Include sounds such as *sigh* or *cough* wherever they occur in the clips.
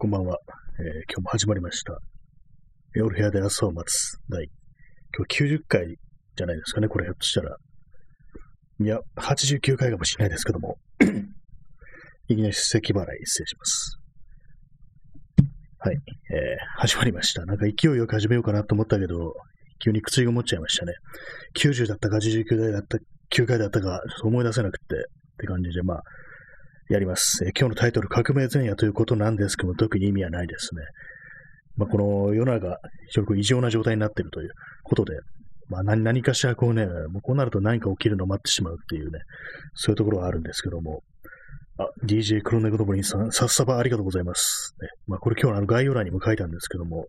こんばんは、えー今日も始まりました。夜部屋で朝を待つ第、今日90回じゃないですかね、これひょっとしたら。いや、89回かもしれないですけども、*coughs* いきなり咳払い失礼します。はい、えー始まりました。なんか勢いよく始めようかなと思ったけど、急に口が持っちゃいましたね。90だったか89回だった、9回だったか、思い出せなくて、って感じで、まあ、やります。え今日のタイトル、革命前夜ということなんですけども、特に意味はないですね。まあ、この世の中、非常に異常な状態になっているということで、まあ、何何かしらこうね、もうこうなると何か起きるのを待ってしまうっていうね、そういうところはあるんですけども、あ、DJ 黒猫のぼりんさん、さっさばありがとうございます。ね、まあ、これ今日のあの概要欄にも書いたんですけども、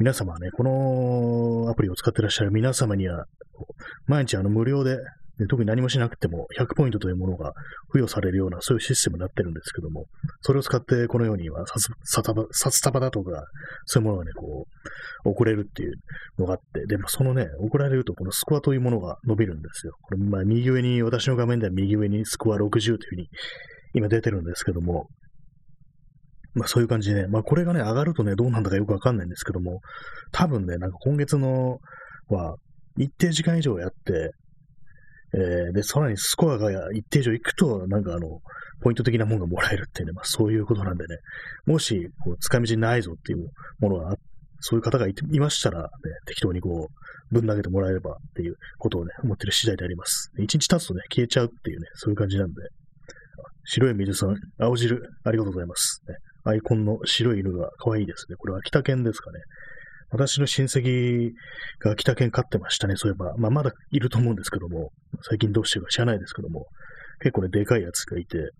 皆様はね、このアプリを使ってらっしゃる皆様には、毎日あの無料で、で特に何もしなくても100ポイントというものが付与されるような、そういうシステムになってるんですけども、それを使ってこのようには、札束だとか、そういうものがね、こう、送れるっていうのがあって、でそのね、送られるとこのスコアというものが伸びるんですよ。これ、まあ、右上に、私の画面では右上にスコア60というふうに今出てるんですけども、まあそういう感じでね、まあこれがね、上がるとね、どうなんだかよくわかんないんですけども、多分ね、なんか今月のは、一定時間以上やって、えーで、さらにスコアが一定以上いくと、なんかあの、ポイント的なものがもらえるっていうね、まあそういうことなんでね、もし、こう、使い道ないぞっていうものがあ、そういう方がいていましたら、ね、適当にこう、ぶん投げてもらえればっていうことをね、思ってる次第であります。一日経つとね、消えちゃうっていうね、そういう感じなんで、白い水さん、青汁、ありがとうございます。ね、アイコンの白い犬が可愛いですね。これは秋田犬ですかね。私の親戚が秋田犬飼ってましたね、そういえば。まあ、まだいると思うんですけども、最近どうしてるか知らないですけども、結構ね、でかいやつがいて、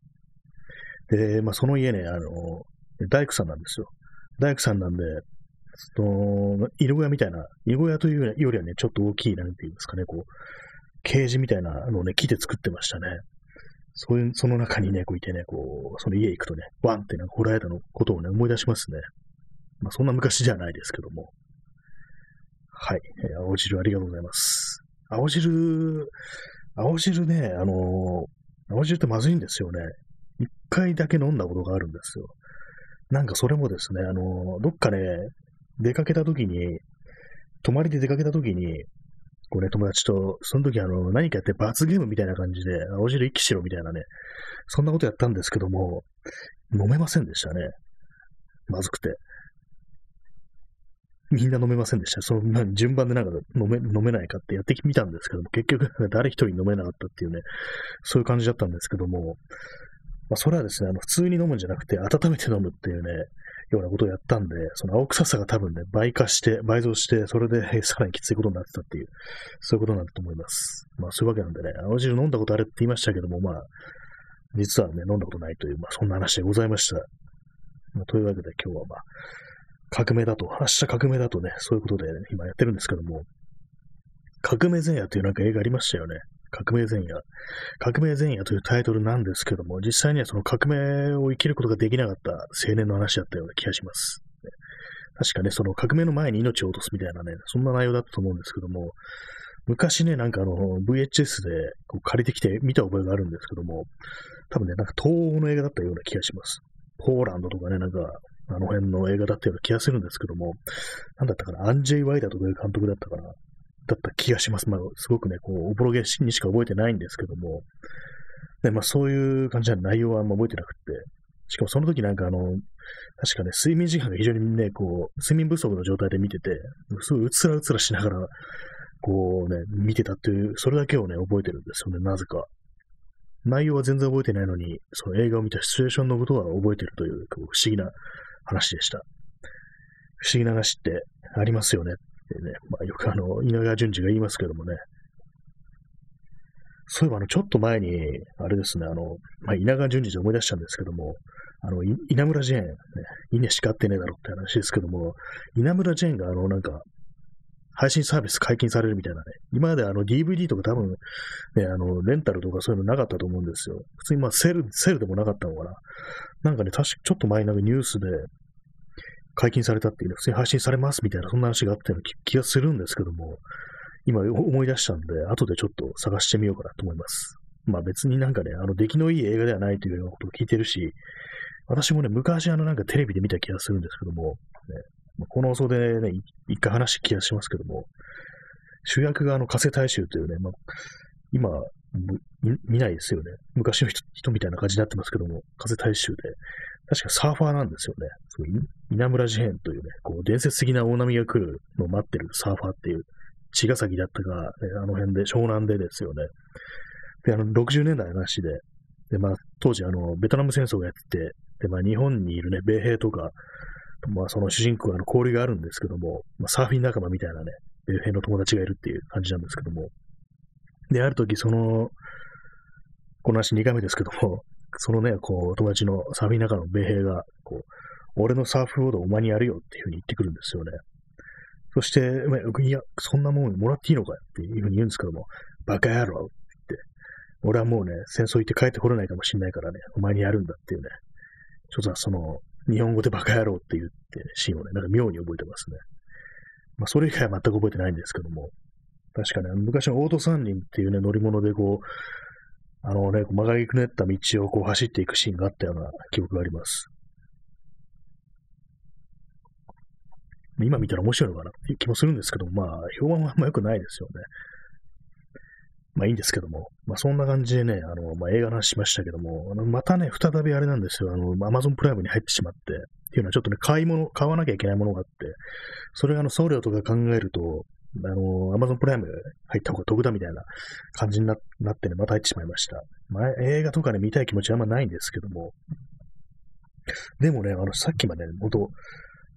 で、まあ、その家ね、あの、大工さんなんですよ。大工さんなんで、その、犬小屋みたいな、犬小屋というよりはね、ちょっと大きい、なんていうんですかね、こう、ケージみたいなのをね、木で作ってましたね。そういう、その中にね、こういてね、こう、その家行くとね、ワンってなんかホラー映画のことをね、思い出しますね。まあ、そんな昔じゃないですけども。はい。えー青汁ありがとうございます。青汁、青汁ね、あのー青汁ってまずいんですよね。一回だけ飲んだことがあるんですよ。なんかそれもですね、あのーどっかね、出かけた時に、泊まりで出かけた時に、こうね、友達と、その時あの、何かやって罰ゲームみたいな感じで、青汁一気しろみたいなね、そんなことやったんですけども、飲めませんでしたね。まずくて。みんな飲めませんでした。そのまあ順番でなんか飲め飲めないかってやってみたんですけども、結局誰一人飲めなかったっていうね、そういう感じだったんですけども、まあ、それはですね、あの普通に飲むんじゃなくて、温めて飲むっていうね、ようなことをやったんで、その青臭さが多分ね、倍化して、倍増して、それで *laughs* さらにきついことになってたっていう、そういうことなんだと思います。まあそういうわけなんでね、青汁飲んだことあるって言いましたけども、まあ、実はね、飲んだことないという、まあそんな話でございました。まあ、というわけで今日はまあ、革命だと、明日革命だとね、そういうことで、今やってるんですけども、革命前夜というなんか映画ありましたよね。革命前夜。革命前夜というタイトルなんですけども、実際にはその革命を生きることができなかった青年の話だったような気がします。確かね、その革命の前に命を落とすみたいなね、そんな内容だったと思うんですけども、昔ね、なんかあの、VHS でこう借りてきて見た覚えがあるんですけども、多分ね、なんか東欧の映画だったような気がします。ポーランドとかね、なんか、あの辺の映画だったような気がするんですけども、なんだったかな、アンジェイ・ワイダーとかいう監督だったかな、だった気がします。まあ、すごくね、こう、おぼろげにしか覚えてないんですけども、で、まあ、そういう感じな内容はあんま覚えてなくて、しかもその時なんかあの、確かね、睡眠時間が非常にね、こう、睡眠不足の状態で見てて、すごいうつらうつらしながら、こうね、見てたっていう、それだけをね、覚えてるんですよね、なぜか。内容は全然覚えてないのに、その映画を見たシチュエーションのことは覚えてるという、不思議な話でした。不思議な話ってありますよねってね、まあ、よくあの、稲川淳二が言いますけどもね。そういえばあの、ちょっと前に、あれですね、あの、まあ、稲川淳二で思い出したんですけども、あの、稲村ジェーン、ね、稲しかってねえだろって話ですけども、稲村ジェーンがあの、なんか、配信サービス解禁されるみたいなね。今まであの DVD とか多分、ね、あの、レンタルとかそういうのなかったと思うんですよ。普通にまあセル、セルでもなかったのかな。なんかね、確かちょっと前になんかニュースで解禁されたっていうね、普通に配信されますみたいな、そんな話があったような気気がするんですけども、今思い出したんで、後でちょっと探してみようかなと思います。まあ別になんかね、あの出来のいい映画ではないというようなことを聞いてるし、私もね、昔あのなんかテレビで見た気がするんですけども、ね、この放送でね、一回話した気がしますけども、主役があの、加瀬大衆というね、まあ、今、見ないですよね。昔の人みたいな感じになってますけども、風大衆で。確かサーファーなんですよね。そう稲村事変というね、こう伝説的な大波が来るのを待ってるサーファーっていう、茅ヶ崎だったか、あの辺で、湘南でですよね。で、あの、60年代の話で、で、まあ、当時、あの、ベトナム戦争がやってて、で、まあ、日本にいるね、米兵とか、まあ、その主人公はあの交流があるんですけども、まあ、サーフィン仲間みたいなね、米兵の友達がいるっていう感じなんですけども、で、ある時、その、この話2回目ですけども、*laughs* そのね、こう、友達のサーフィン中の米兵が、こう、俺のサーフボードお前にやるよっていうふうに言ってくるんですよね。そして、いや、そんなもんもらっていいのかっていうふうに言うんですけども、バカ野郎って。言って、俺はもうね、戦争行って帰ってこれないかもしれないからね、お前にやるんだっていうね、ちょっとその、日本語でバカ野郎って言って、シーンをね、なんか妙に覚えてますね。まあ、それ以外は全く覚えてないんですけども、確かね、昔のオート三輪っていうね、乗り物でこう、あのね、曲がりくねった道をこう走っていくシーンがあったような記憶があります。今見たら面白いのかなっていう気もするんですけど、まあ、評判はあんま良くないですよね。まあいいんですけども、まあそんな感じでね、あの、まあ映画の話しましたけども、あのまたね、再びあれなんですよ、あの、アマゾンプライムに入ってしまって、っていうのはちょっとね、買い物、買わなきゃいけないものがあって、それがあの、送料とか考えると、あの、アマゾンプライム入った方が得だみたいな感じになってね、また入ってしまいました。まあ、映画とかね、見たい気持ちはあんまないんですけども。でもね、あの、さっきまで、ね、ほんと、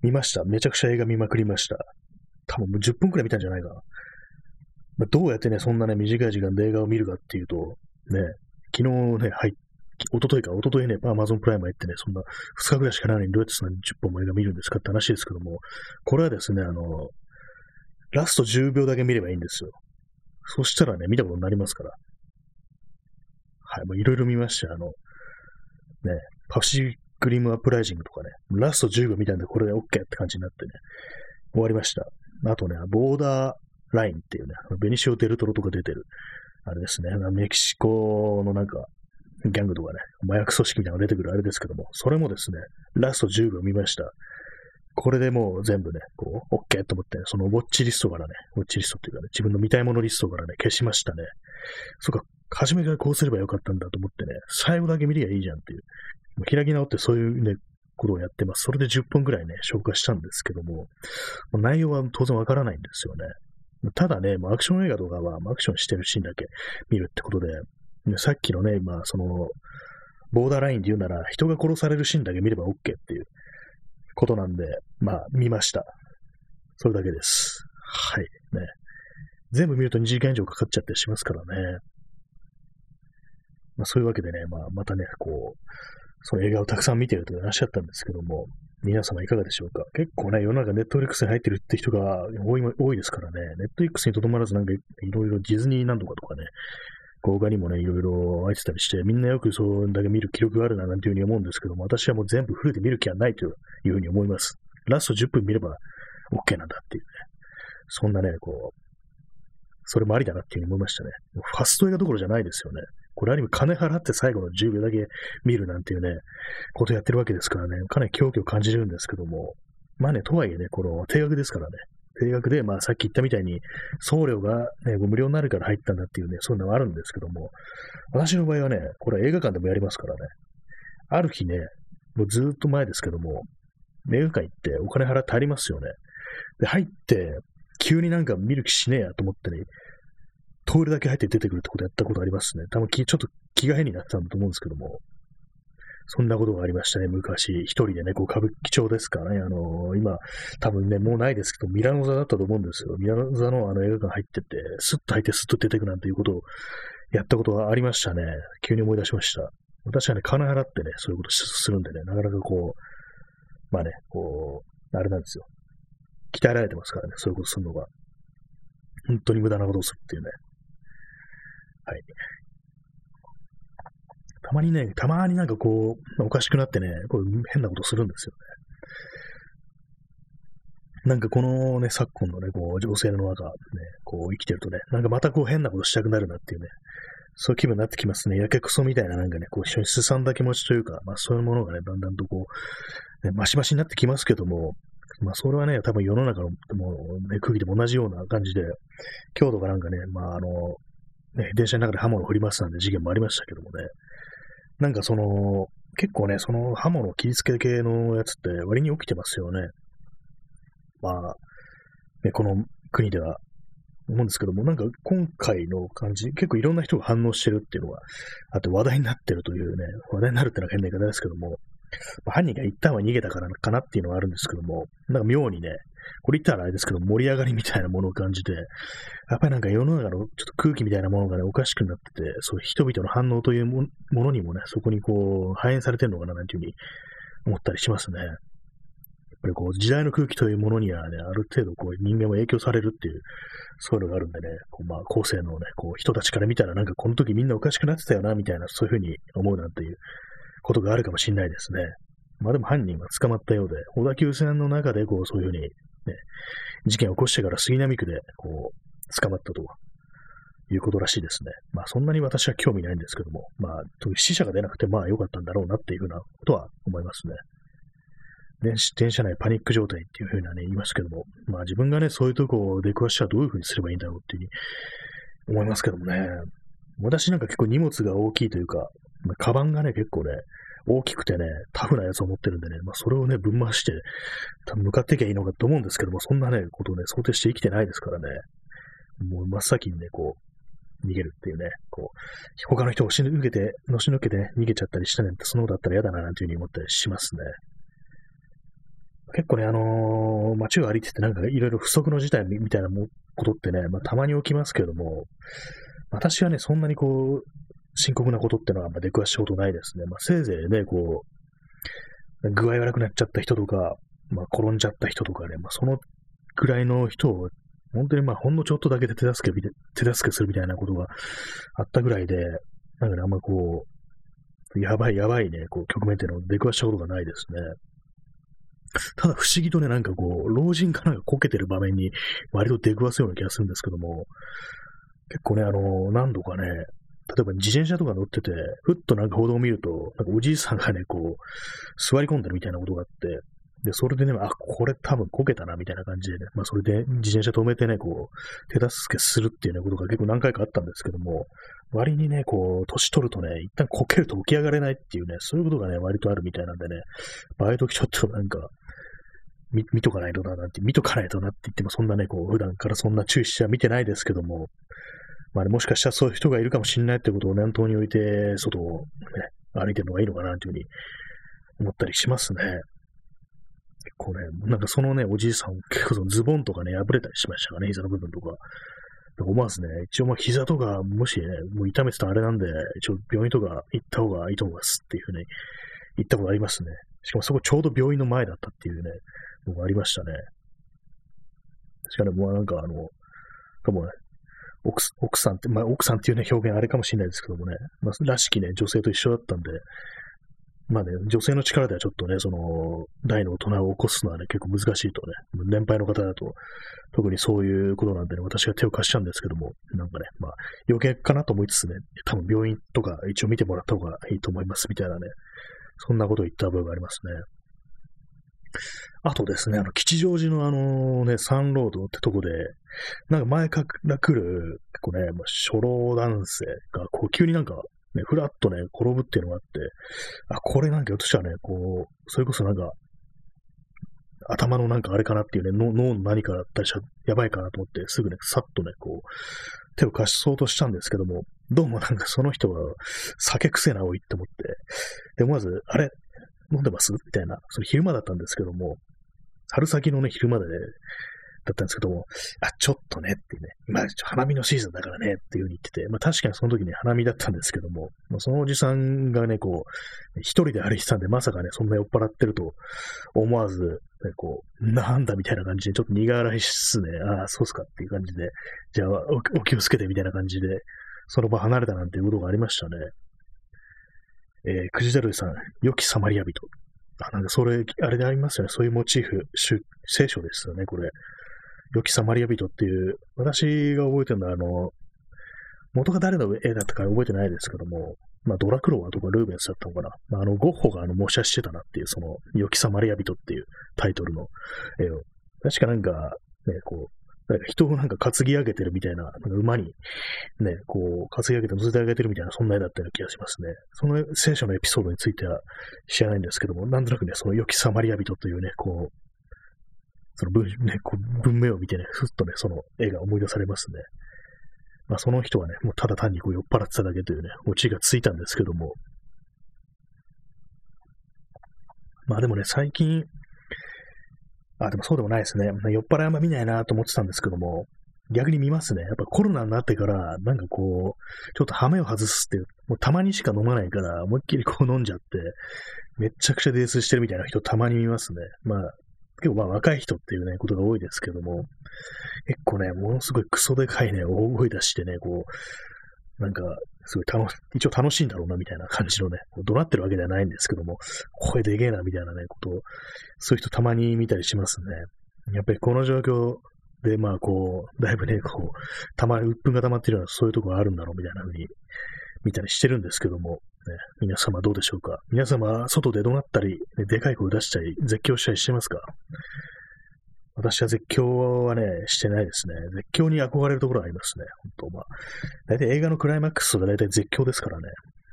見ました。めちゃくちゃ映画見まくりました。多分もう10分くらい見たんじゃないかな。まあ、どうやってね、そんなね、短い時間で映画を見るかっていうと、ね、昨日ね、入っおとといか、おとといね、アマゾンプライム入ってね、そんな2日ぐらいしかないのにどうやってそんな10本も映画見るんですかって話ですけども、これはですね、あの、ラスト10秒だけ見ればいいんですよ。そしたらね、見たことになりますから。はい、もういろいろ見ました。あの、ね、パシフィックリムアプライジングとかね、ラスト10秒見たんでこれで OK って感じになってね、終わりました。あとね、ボーダーラインっていうね、ベニシオ・デルトロとか出てる、あれですね、メキシコのなんか、ギャングとかね、麻薬組織みたいなのが出てくるあれですけども、それもですね、ラスト10秒見ました。これでもう全部ね、こう、OK と思って、そのウォッチリストからね、ウォッチリストっていうかね、自分の見たいものリストからね、消しましたね。そっか、初めからこうすればよかったんだと思ってね、最後だけ見りゃいいじゃんっていう。もう開き直ってそういうね、ことをやってます。それで10分くらいね、消化したんですけど、も内容は当然わからないんですよね。ただね、アクション映画とかはアクションしてるシーンだけ見るってことで、さっきのね、まあ、その、ボーダーラインで言うなら、人が殺されるシーンだけ見れば OK っていうことなんで、まあ、見ました。それだけです。はい。ね。全部見ると2時間以上かかっちゃったりしますからね。まあ、そういうわけでね、まあ、またね、こう、その映画をたくさん見てるといらっしゃったんですけども、皆様いかがでしょうか？結構ね、世の中ネットフリックスに入ってるって人が多い多いですからね、ネットフリックスにとどまらずなんかいろいろディズニーなんとかとかね、動画にもね、いろいろ入ってたりして、みんなよくそんだけ見る記録があるななんていうふうに思うんですけども、私はもう全部フルで見る気はないというふうに思います。ラスト10分見れば OK なんだっていうね。そんなね、こう、それもありだなっていうふうに思いましたね。ファスト映画どころじゃないですよね。これある意味金払って最後の10秒だけ見るなんていうね、ことやってるわけですからね、かなり狂気を感じるんですけども、まあね、とはいえね、この定額ですからね、定額で、まあさっき言ったみたいに、送料が、ね、無料になるから入ったんだっていうね、そういうのはあるんですけども、私の場合はね、これ映画館でもやりますからね、ある日ね、もうずっと前ですけども、映画館行ってお金払ってありますよね。で、入って、急になんか見る気しねえやと思ってね、トイレだけ入って出てくるってことやったことありますね。多分ちょっと気が変になってたんだと思うんですけども、そんなことがありましたね、昔。一人でね、こう、歌舞伎町ですかね。あのー、今、多分ね、もうないですけど、ミラノ座だったと思うんですよ。ミラノ座のあの映画館入ってて、スッと入ってスッと出てくなんていうことをやったことがありましたね。急に思い出しました。私はね、金払ってね、そういうことするんでね、なかなかこう、まあね、こう、あれなんですよ。鍛えられてますからね、そういうことするのが。本当に無駄なことをするっていうね。はい。たまにね、たまになんかこう、おかしくなってね、こう変なことするんですよね。なんかこのね、昨今のね、こう、女性の中、ね、こう生きてるとね、なんかまたこう変なことしたくなるなっていうね、そういう気分になってきますね。やけくそみたいななんかね、こう一緒にすさんだ気持ちというか、まあそういうものがね、だんだんとこう、ね、マシマシになってきますけども、まあそれはね、多分世の中のもう、ね、空気でも同じような感じで、今日とかなんかね、まああの、ね、電車の中で刃物を振りますなんて事件もありましたけどもね、なんかその、結構ね、その刃物切りつけ系のやつって割に起きてますよね。まあ、ね、この国では思うんですけども、なんか今回の感じ、結構いろんな人が反応してるっていうのが、あと話題になってるというね、話題になるってのは変な言い方ですけども、犯人が一旦は逃げたからかなっていうのはあるんですけども、なんか妙にね、これ言ったらあれですけど、盛り上がりみたいなものを感じて、やっぱりなんか世の中のちょっと空気みたいなものがね、おかしくなってて、そういう人々の反応というものにもね、そこにこう、反映されてるのかななんていうふうに思ったりしますね。やっぱりこう、時代の空気というものにはね、ある程度こう、人間も影響されるっていう、そういうのがあるんでね、こうまあ、後世のね、こう、人たちから見たらなんかこの時みんなおかしくなってたよな、みたいな、そういうふうに思うなんていうことがあるかもしれないですね。まあでも犯人は捕まったようで、小田急線の中でこう、そういうふうに、ね、事件を起こしてから杉並区で、こう、捕まったということらしいですね。まあそんなに私は興味ないんですけども、まあ死者が出なくてまあ良かったんだろうなっていうふうなことは思いますね。電電車内パニック状態っていうふうなね、言いますけども、まあ自分がね、そういうとこを出くわしたらどういうふうにすればいいんだろうっていうふうに思いますけどもね。私なんか結構荷物が大きいというか、まあ、カバンがね、結構ね、大きくてね、タフなやつを持ってるんでね、まあそれをね、ぶん回して、多分向かっていけばいいのかと思うんですけども、そんなね、ことをね、想定して生きてないですからね、もう真っ先にね、こう、逃げるっていうね、こう、他の人を押し抜けて、のし抜けて、逃げちゃったりしたね、そのことだったら嫌だな、なんていうふうに思ったりしますね。結構ね、あのー、街を歩いててなんかいろいろ不測の事態みたいなことってね、まあ、たまに起きますけども、私はね、そんなにこう、深刻なことってのはあんま出くわしたことないですね。まあ、せいぜいね、こう、具合悪くなっちゃった人とか、まあ、転んじゃった人とかね、まあ、そのぐらいの人を、本当にまあ、ほんのちょっとだけで手助け、手助けするみたいなことがあったぐらいで、なんかね、あんまこう、やばいやばいね、こう、局面っていうのを出くわしたことがないですね。ただ不思議とね、なんかこう、老人かなんかこけてる場面に割と出くわすような気がするんですけども、結構ね、あの、何度かね、例えば自転車とか乗ってて、ふっとなんか報道を見ると、なんかおじいさんがね、こう、座り込んでるみたいなことがあって、で、それでね、あ、これ多分こけたな、みたいな感じでね、まあそれで自転車止めてね、こう、手助けするっていうね、ことが結構何回かあったんですけども、割にね、こう、年取るとね、一旦こけると起き上がれないっていうね、そういうことがね、割とあるみたいなんでね、バイトちょっとなんか、見、見とかないとな、なんて、見とかないとなって言っても、そんなね、こう、普段からそんな注意しては見てないですけども、まあね、もしかしたらそういう人がいるかもしれないってことを念頭に置いて、外をね、歩いてるのがいいのかな、というふうに思ったりしますね。結構ね、なんかそのね、おじいさん、結構そのズボンとかね、破れたりしましたかね、膝の部分とか。思わずね、一応まあ膝とか、もしね、もう痛めてたあれなんで、一応病院とか行った方がいいと思いますっていうふうに言ったことありますね。しかもそこちょうど病院の前だったっていうね、のがありましたね。確かにもうなんかあの、かもね、奥奥さんって、まあ奥さんっていうね、表現あれかもしれないですけどもね、まあ、らしきね、女性と一緒だったんで、まあね、女性の力ではちょっとね、その、大の大人を起こすのはね、結構難しいとね、年配の方だと、特にそういうことなんでね、私が手を貸しちゃうんですけども、なんかね、まあ、余計かなと思いつつね、多分病院とか一応見てもらった方がいいと思います、みたいなね、そんなことを言った部分がありますね。あとですね、あの、吉祥寺のあのね、サンロードってとこで、なんか前から来る、結構ね、まあ、初老男性が、こう、急になんか、ね、ふらっとね、転ぶっていうのがあって、あ、これなんか、私はね、こう、それこそなんか、頭のなんかあれかなっていうね、脳の何かだったりしやばいかなと思って、すぐね、さっとね、こう、手を貸しそうとしたんですけども、どうもなんかその人が酒癖な多いって思って、で、思わず、あれ飲んでます？みたいな、それ昼間だったんですけども、春先のね、昼間でね、だったんですけども、あ、ちょっとねってね、今、花見のシーズンだからねっていう風に言ってて、まあ確かにその時ね、花見だったんですけども、まあ、そのおじさんがね、こう、一人で歩いてたんで、まさかね、そんな酔っ払ってると思わず、ね、こう、なんだみたいな感じで、ちょっと苦笑いしつつね、ああ、そうっすかっていう感じで、じゃあおお気をつけてみたいな感じで、その場離れたなんていうことがありましたね。えー、クジダルさん、良きサマリア人。あ、なんかそれ、あれでありますよね。そういうモチーフ、聖書ですよね、これ。良きサマリア人っていう、私が覚えてるのは、あの、元が誰の絵だったか覚えてないですけども、まあ、ドラクロワとかルーベンスだったのかな。まあ、あの、ゴッホがあの、模写してたなっていう、その、良きさマリア人っていうタイトルの絵を。確かなんか、ね、こう、人をなんか担ぎ上げてるみたいな、なんか馬にね、こう、担ぎ上げて乗せてあげてるみたいな、そんな絵だったような気がしますね。その聖書のエピソードについては知らないんですけども、なんとなくね、その良きサマリア人というね、こう、その文,、ね、こう文明を見てね、ふっとね、その絵が思い出されますね。まあ、その人はね、もうただ単にこう酔っ払ってただけというね、オチがついたんですけども、まあでもね、最近、あ、でもそうでもないですね。酔っ払いあんま見ないなと思ってたんですけども、逆に見ますね。やっぱコロナになってから、なんかこう、ちょっとハメを外すっていう、もうたまにしか飲まないから、思いっきりこう飲んじゃって、めちゃくちゃ泥酔してるみたいな人たまに見ますね。まあ、結構まあ若い人っていうね、ことが多いですけども、結構ね、ものすごいクソでかいね、大声出してね、こう、なんか、すごい楽し、一応楽しいんだろうな、みたいな感じのね、怒鳴ってるわけではないんですけども、声でけえな、みたいなね、ことを、そういう人たまに見たりしますね。やっぱりこの状況で、まあ、こう、だいぶね、こう、たま、鬱憤が溜まってるような、そういうところがあるんだろう、みたいな風に見たりしてるんですけども、ね、皆様どうでしょうか皆様、外で怒鳴ったり、でかい声出したり、絶叫したりしてますか？私は絶叫はね、してないですね。絶叫に憧れるところがありますね。本当まあ。大体映画のクライマックスが大体絶叫ですからね。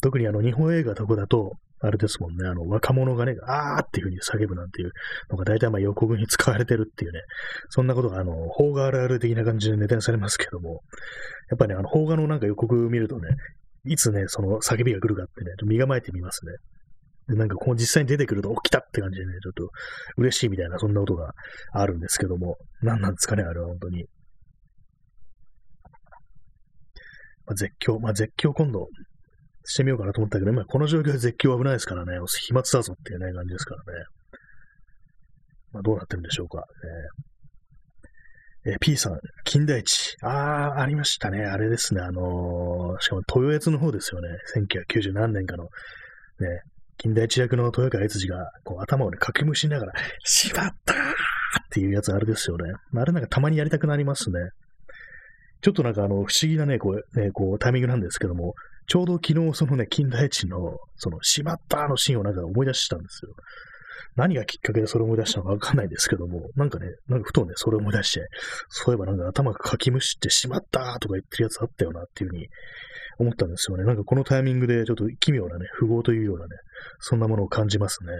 特にあの日本映画とかだと、あれですもんね、あの若者がね、あーっていう風に叫ぶなんていうのが大体まあ予告に使われてるっていうね、そんなことがあの、邦画あるある的な感じでネタにされますけども、やっぱりね、あの邦画のなんか予告見るとね、いつね、その叫びが来るかってね、身構えてみますね。で、なんかこう実際に出てくると、起きたって感じでね、ちょっと嬉しいみたいな、そんなことがあるんですけども、何なんですかね、あれは本当に。まあ、絶叫、まあ、絶叫今度してみようかなと思ったけど、今この状況で絶叫危ないですからね、飛沫だぞっていうね、感じですからね。まあ、どうなってるんでしょうか。えー、P さん、金田一。ああ、ありましたね。あれですね。あのー、しかも豊悦の方ですよね。1990何年かの。ね、近代一役の豊川悦司が、こう、頭をね、かきむしながら、しまったーっていうやつあれですよね。あれなんかたまにやりたくなりますね。ちょっとなんかあの、不思議なね、こう、ね、こう、タイミングなんですけども、ちょうど昨日そのね、金田一の、その、しまったのシーンをなんか思い出したんですよ。何がきっかけでそれを思い出したのかわかんないですけども、なんかね、なんかふとね、それを思い出して、そういえばなんか頭がかきむしってしまったとか言ってるやつあったよなっていうふうに思ったんですよね。なんかこのタイミングでちょっと奇妙なね、符号というようなね、そんなものを感じますね。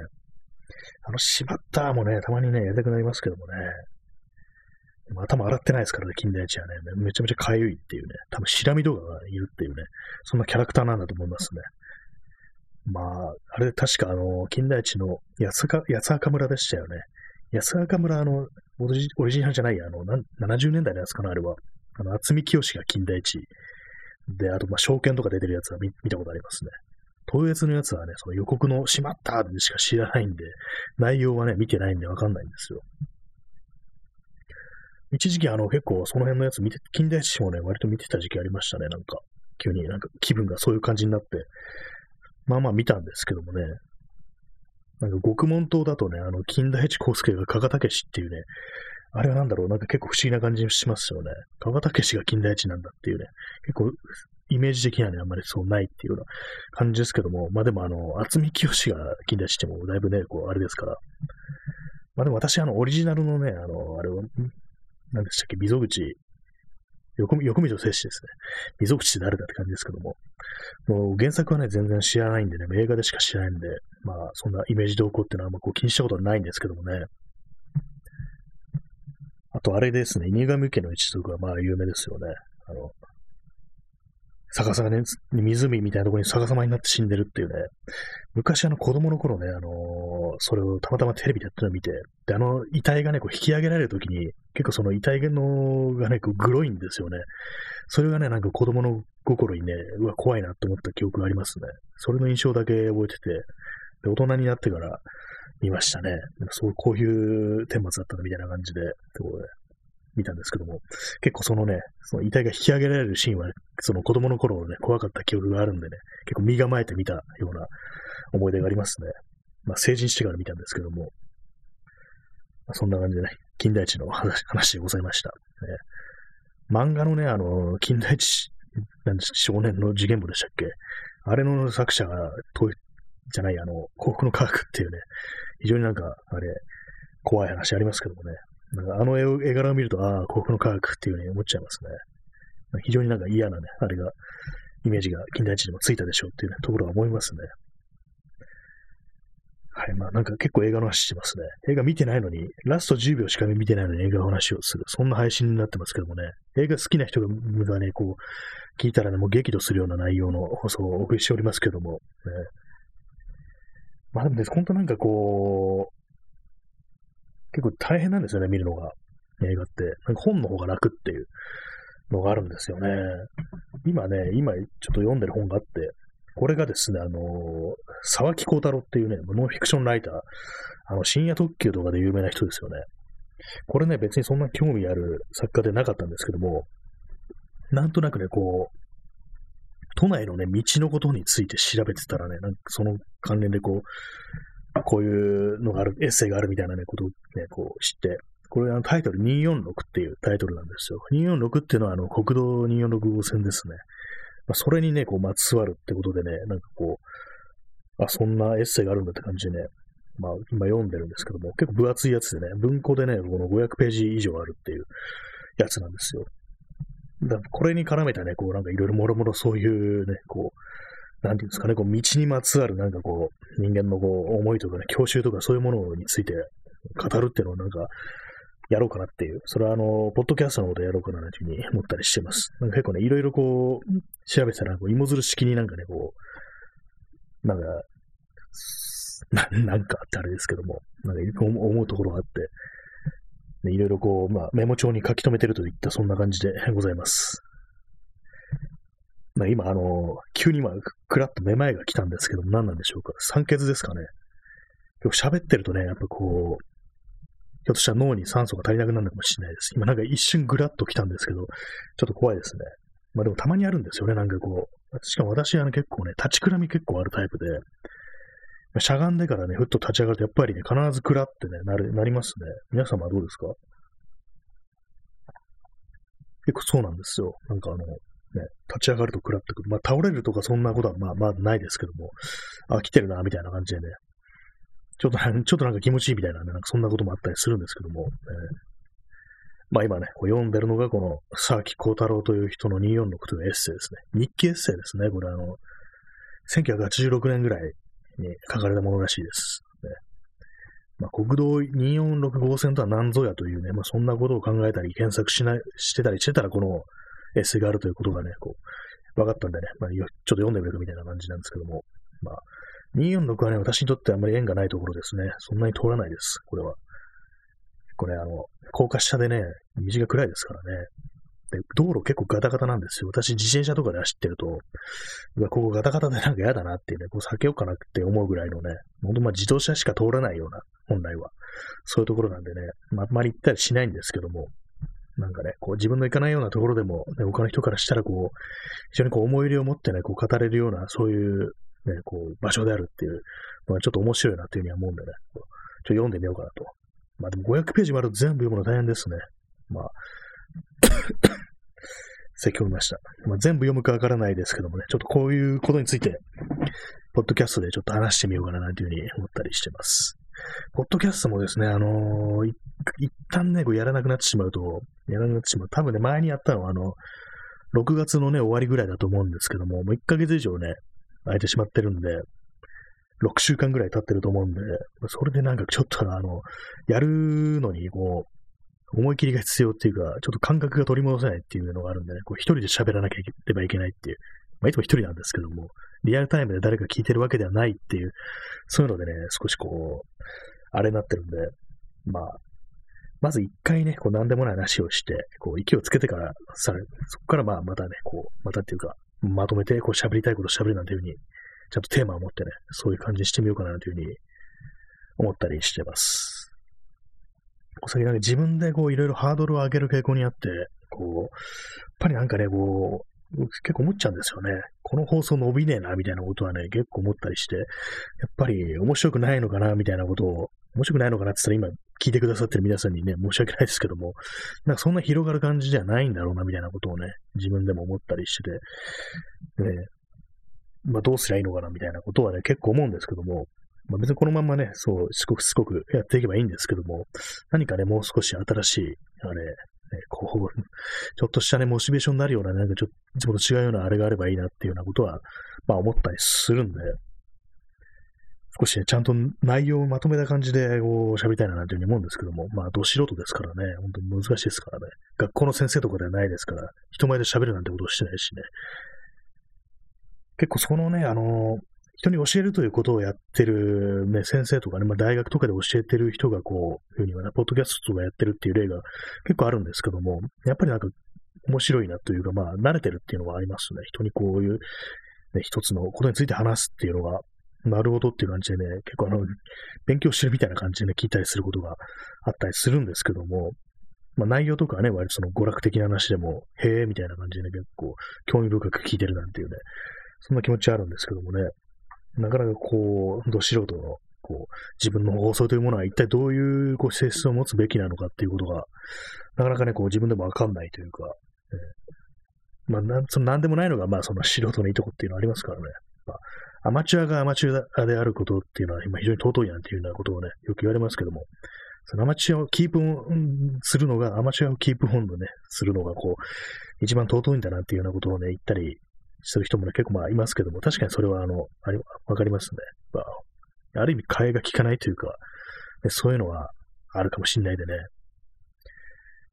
あの、しまったもね、たまにね、やりたくなりますけどもね。頭洗ってないですからね、金田一はね。めちゃめちゃかゆいっていうね。多分、シラミ動画がいるっていうね。そんなキャラクターなんだと思いますね。まあ、あれ確かあの、金田一の安か安赤村でしたよね。安赤村、あの、オリジナルじゃない、あの、70年代のやつかな、あれは。あの、厚見清が金田一。で、あと、まあ、証券とか出てるやつは見たことありますね。東越のやつはね、その予告のしまったでしか知らないんで、内容はね、見てないんでわかんないんですよ。一時期あの結構その辺のやつ見て、近代史もね、割と見てた時期ありましたね、なんか。急になんか気分がそういう感じになって。まあまあ見たんですけどもね。なんか極門島だとね、あの、近代一康介が加賀武史っていうね、あれはなんだろう、なんか結構不思議な感じしますよね。加賀武史が近代一なんだっていうね、結構イメージ的にはね、あんまりそうないっていうような感じですけども、まあでもあの、厚み清が近代一ってもだいぶね、こう、あれですから。まあでも私、あの、オリジナルのね、あの、あれを何でしたっけ、溝口、横横溝摂氏ですね。溝口誰だって感じですけども。もう原作はね、全然知らないんでね、映画でしか知らないんで、まあ、そんなイメージ動向っていうのはあんまこう気にしたことはないんですけどもね。あと、あれですね、犬神家の一族はまあ有名ですよね。あの、逆さまね、湖みたいなところに逆さまになって死んでるっていうね、昔あの子供の頃ね、あのー、それをたまたまテレビでやってるのを見て、で、あの遺体がね、こう引き上げられるときに、結構その遺体のがね、こうグロいんですよね。それがね、なんか子供の心にね、うわ、怖いなって思った記憶がありますね。それの印象だけ覚えてて、で、大人になってから見ましたね。そう、こういう顛末だったみたいな感じで、ところで。見たんですけども、結構そのね、その遺体が引き上げられるシーンは、その子供の頃のね、怖かった記憶があるんでね、結構身構えて見たような思い出がありますね。まあ、成人してから見たんですけども、そんな感じでね、金田一の話話でございました。ね、漫画のね、あの、金田一なん少年の事件簿でしたっけ？あれの作者が、じゃない、あの、幸福の科学っていうね、非常になんか、あれ、怖い話ありますけどもね。なんかあの絵絵柄を見ると、ああ、幸福の科学っていうふうに思っちゃいますね。非常になんか嫌なね、あれが、イメージが近代一にもついたでしょうっていう、ね、ところは思いますね。はい。まあなんか結構映画の話してますね。映画見てないのに、ラスト10秒しか見てないのに映画の話をする。そんな配信になってますけどもね。映画好きな人がね、こう、聞いたらね、もう激怒するような内容の放送をお送りしておりますけども、ね。まあでもね、本当なんかこう、結構大変なんですよね、見るのが。映画って。なんか本の方が楽っていうのがあるんですよね。今ね、今ちょっと読んでる本があって、これがですね、あの沢木幸太郎っていうね、ノンフィクションライター、あの、深夜特急とかで有名な人ですよね。これね、別にそんな興味ある作家でなかったんですけども、なんとなくね、こう、都内のね、道のことについて調べてたらね、なんかその関連でこう、こういうのがある、エッセイがあるみたいなね、ことをね、こう知って、これあのタイトル246っていうタイトルなんですよ。246っていうのはあの国道246号線ですね。まあ、それにね、こう、まつわるってことでね、なんかこう、あ、そんなエッセイがあるんだって感じでね、まあ、今読んでるんですけども、結構分厚いやつでね、文庫でね、この500ページ以上あるっていうやつなんですよ。だこれに絡めたね、こう、なんかいろいろもろもろそういうね、こう、なんていうんですかね、こう、道にまつわるなんかこう、人間のこう、思いとかね、教習とかそういうものについて語るっていうのをなんか、やろうかなっていう、それはあの、ポッドキャストのことやろうかなというふうに思ったりしてます。なんか結構ね、いろいろこう、調べたら、こう芋づる式になんかね、こう、なんか、ななんかってあれですけども、なんか思うところがあって、いろいろこう、まあ、メモ帳に書き留めてるといったそんな感じでございます。まあ、今、あの、急に今、くらっとめまいが来たんですけども、何なんでしょうか。酸欠ですかね。結構喋ってるとね、やっぱこう、ひょっとしたら脳に酸素が足りなくなるかもしれないです。今なんか一瞬ぐらっと来たんですけど、ちょっと怖いですね。まあでもたまにあるんですよね、なんかこう。しかも私はね、結構ね、立ちくらみ結構あるタイプで、しゃがんでからね、ふっと立ち上がると、やっぱりね、必ずくらってね、なる、なりますね。皆様はどうですか？結構そうなんですよ。なんかあの、ね、立ち上がるとくらってくる。まあ倒れるとかそんなことはまあまあないですけども、あ、来てるな、みたいな感じでね、ちょっと、ちょっとなんか気持ちいいみたいな、ね、なんかそんなこともあったりするんですけども、え、まあ今ね、こう読んでるのがこの、沢木幸太郎という人の246というエッセイですね。日記エッセイですね。これあの、1986年ぐらいに書かれたものらしいです。ねまあ、国道246号線とは何ぞやというね、まあ、そんなことを考えたり、検索しない、してたりしてたら、このエッセイがあるということがね、こう、分かったんでね、まあ、ちょっと読んでみるみたいな感じなんですけども、まあ、246はね、私にとってあんまり縁がないところですね。そんなに通らないです、これは。これ、あの、高架下でね、道が暗いですからね。で、道路結構ガタガタなんですよ。私、自転車とかで走ってると、ここガタガタでなんか嫌だなってね、こう避けようかなって思うぐらいのね、ほんとまあ自動車しか通らないような、本来は。そういうところなんでね、まあ、あんまり行ったりしないんですけども、なんかね、こう自分の行かないようなところでも、ね、他の人からしたらこう、非常にこう思い入れを持ってね、こう語れるような、そういうね、こう、場所であるっていうのはちょっと面白いなっていうふうには思うんでね、ちょっと読んでみようかなと。まあでも500ページもあると全部読むの大変ですね。まあ、*coughs* 説教ました。まあ、全部読むかわからないですけどもね、ちょっとこういうことについて、ポッドキャストでちょっと話してみようかななんていうふうに思ったりしてます。ポッドキャストもですね、あのー、一旦ね、こうやらなくなってしまうと、やらなくなってしまう。多分ね、前にやったのは、あの、6月のね、終わりぐらいだと思うんですけども、もう1ヶ月以上ね、空いてしまってるんで、6週間ぐらい経ってると思うんで、それでなんかちょっとあの、やるのにこう、思い切りが必要っていうか、ちょっと感覚が取り戻せないっていうのがあるんで、ね、こう一人で喋らなければいけないっていう。まあ、いつも一人なんですけども、リアルタイムで誰か聞いてるわけではないっていう、そういうのでね、少しこう、あれになってるんで、まあ、まず一回ね、こう何でもない話をして、こう息をつけてから、さらそこからまあまたね、こう、またっていうか、まとめてこう喋りたいこと喋るなんていうふうに、ちゃんとテーマを持ってね、そういう感じにしてみようかなというふうに思ったりしてます。最近なんか自分でこういろいろハードルを上げる傾向にあって、こう、やっぱりなんかね、こう、結構思っちゃうんですよね。この放送伸びねえな、みたいなことはね、結構思ったりして、やっぱり面白くないのかな、みたいなことを、面白くないのかなって言ったら今、聞いてくださってる皆さんにね、申し訳ないですけども、なんかそんな広がる感じじゃないんだろうな、みたいなことをね、自分でも思ったりしてて、ね、まあどうすりゃいいのかな、みたいなことはね、結構思うんですけども、まあ別にこのまんまね、そう、すごくすごくやっていけばいいんですけども、何かね、もう少し新しい、あれ、ね、こう、*laughs* ちょっとしたね、モチベーションになるような、なんかちょっと、いつもと違うようなあれがあればいいなっていうようなことは、まあ思ったりするんで、少しね、ちゃんと内容をまとめた感じで、こう、喋りたいななんていうふうに思うんですけども、まあ、ど素人ですからね、本当に難しいですからね。学校の先生とかではないですから、人前で喋るなんてことをしてないしね。結構そのね、あの、人に教えるということをやってる、ね、先生とかね、まあ、大学とかで教えてる人がこう、いうふうにはね、ポッドキャストとかやってるっていう例が結構あるんですけども、やっぱりなんか面白いなというか、まあ、慣れてるっていうのはありますね。人にこういう、ね、一つのことについて話すっていうのが、なるほどっていう感じでね、結構あの、勉強してるみたいな感じでね、聞いたりすることがあったりするんですけども、まあ内容とかはね、割とその娯楽的な話でも、へえ、みたいな感じでね、結構興味深く聞いてるなんていうね、そんな気持ちあるんですけどもね、なかなかこう、ど素人の、こう、自分の放送というものは一体どういうこう性質を持つべきなのかっていうことが、なかなかね、こう自分でもわかんないというか、えまあ、なん、その何でもないのが、まあ、その素人のいいとこっていうのはありますからね。まあ、アマチュアがアマチュアであることっていうのは今非常に尊いなんていうようなことをね、よく言われますけども、そのアマチュアをキープするのが、アマチュアをキープオンでね、するのがこう、一番尊いんだなっていうようなことをね、言ったりする人もね、結構まあいますけども、確かにそれはあの、あ、わかりますね。まあ、ある意味替えが効かないというか、ね、そういうのはあるかもしんないでね。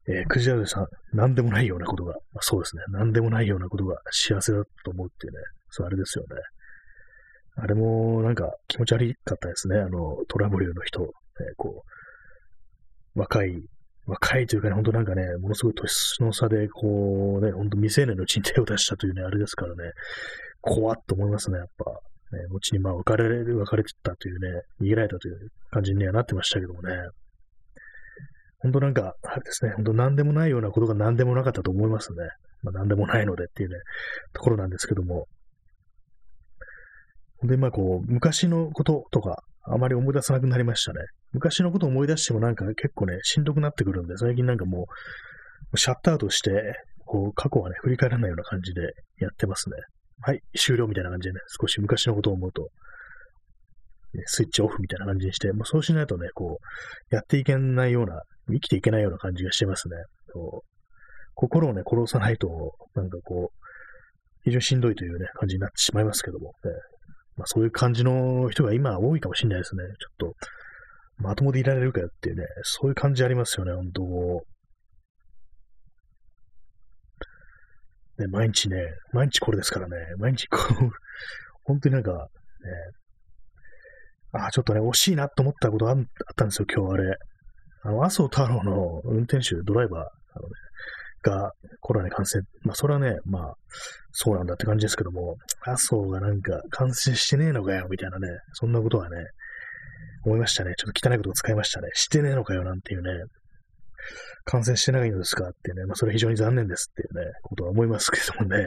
えー、クジラウさん、なんでもないようなことが、まあ、そうですね、なんでもないようなことが幸せだと思うっていうね、そうあれですよね。あれもなんか気持ち悪かったですね。あの、トラブルの人、えー、こう、若い、若いというかね、ほんとなんかね、ものすごい年の差で、こうね、ほんと未成年のうちに手を出したというね、あれですからね、怖っと思いますね、やっぱ。ね、後にまあ別れる、別れてたというね、逃げられたという感じにはなってましたけどもね。ほんとなんか、あれですね、ほんと何でもないようなことが何でもなかったと思いますね。まあ何でもないのでっていうね、ところなんですけども。で、まあこう、昔のこととか、あまり思い出さなくなりましたね。昔のことを思い出してもなんか結構ね、しんどくなってくるんで、最近なんかもう、シャットアウトして、こう、過去はね、振り返らないような感じでやってますね。はい、終了みたいな感じでね、少し昔のことを思うと、ね、スイッチオフみたいな感じにして、もうそうしないとね、こう、やっていけないような、生きていけないような感じがしてますね。こう心をね、殺さないと、なんかこう、非常にしんどいというね、感じになってしまいますけども、ね、まあ、そういう感じの人が今多いかもしれないですね。ちょっと、まともでいられるかよっていうね、そういう感じありますよね、本当ね、毎日ね、毎日これですからね、毎日こう、*laughs* 本当になんか、ね、あ、ちょっとね、惜しいなと思ったことあったんですよ、今日あれ。あの、麻生太郎の運転手、ドライバー、あのね、がコロナに感染。まあ、それはね、まあ、そうなんだって感じですけども、麻生がなんか感染してねえのかよ、みたいなね、そんなことはね、思いましたね。ちょっと汚いことを使いましたね。してねえのかよ、なんていうね、感染してないのですかっていうね、まあ、それ非常に残念ですっていうね、ことは思いますけどもね、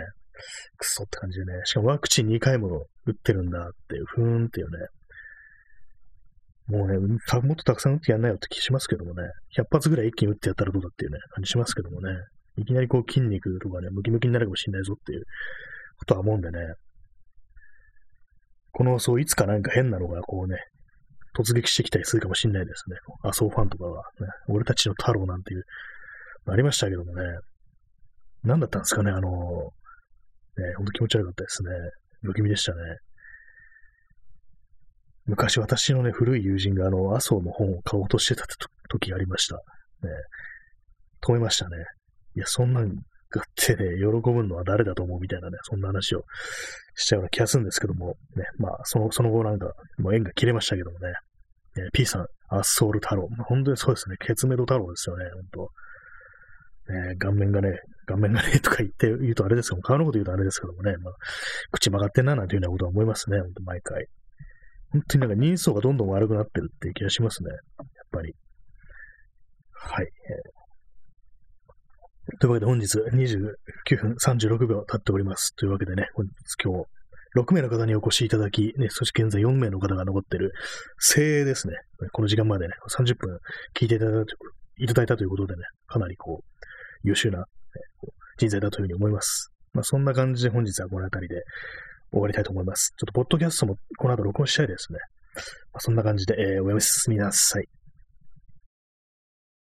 くそって感じでね、しかもワクチン2回も打ってるんだっていう、ふーんっていうね、もうね、もっとたくさん打ってやんないよって気しますけどもね、100発ぐらい一気に打ってやったらどうだっていうね、感じしますけどもね、いきなりこう筋肉とかね、ムキムキになるかもしれないぞっていうことは思うんでね、この、そう、いつかなんか変なのがこうね、突撃してきたりするかもしれないですね。麻生ファンとかは、ね、俺たちの太郎なんていう、ありましたけどもね、何だったんですかね、あの、ね、ほんと気持ち悪かったですね。不気味でしたね。昔私のね、古い友人があの、麻生の本を買おうとしてた時がありました。ね、止めましたね。いや、そんなんがってね、喜ぶのは誰だと思うみたいなね、そんな話をしちゃうような気がするんですけども、ね、まあ、その、その後なんか、もう縁が切れましたけどもね、ね P さん、アッソール太郎、まあ、本当にそうですね、ケツメド太郎ですよね、本当ね、顔面がね、顔面がね、とか言って、言うとあれですけども、顔のこと言うとあれですけどもね、まあ、口曲がってんな、なんていうようなことは思いますね、本当毎回。本当になんか人相がどんどん悪くなってるっていう気がしますね、やっぱり。はい。えーというわけで本日29分36秒経っております。というわけでね、本日今日6名の方にお越しいただき、ね、そして現在4名の方が残ってる、精鋭ですね。この時間までね、30分聞いていただいたということでね、かなりこう、優秀な、ね、人材だというふうに思います。まあ、そんな感じで本日はこの辺りで終わりたいと思います。ちょっと、ポッドキャストもこの後録音したいですね。まあ、そんな感じで、えー、おやすみなさい。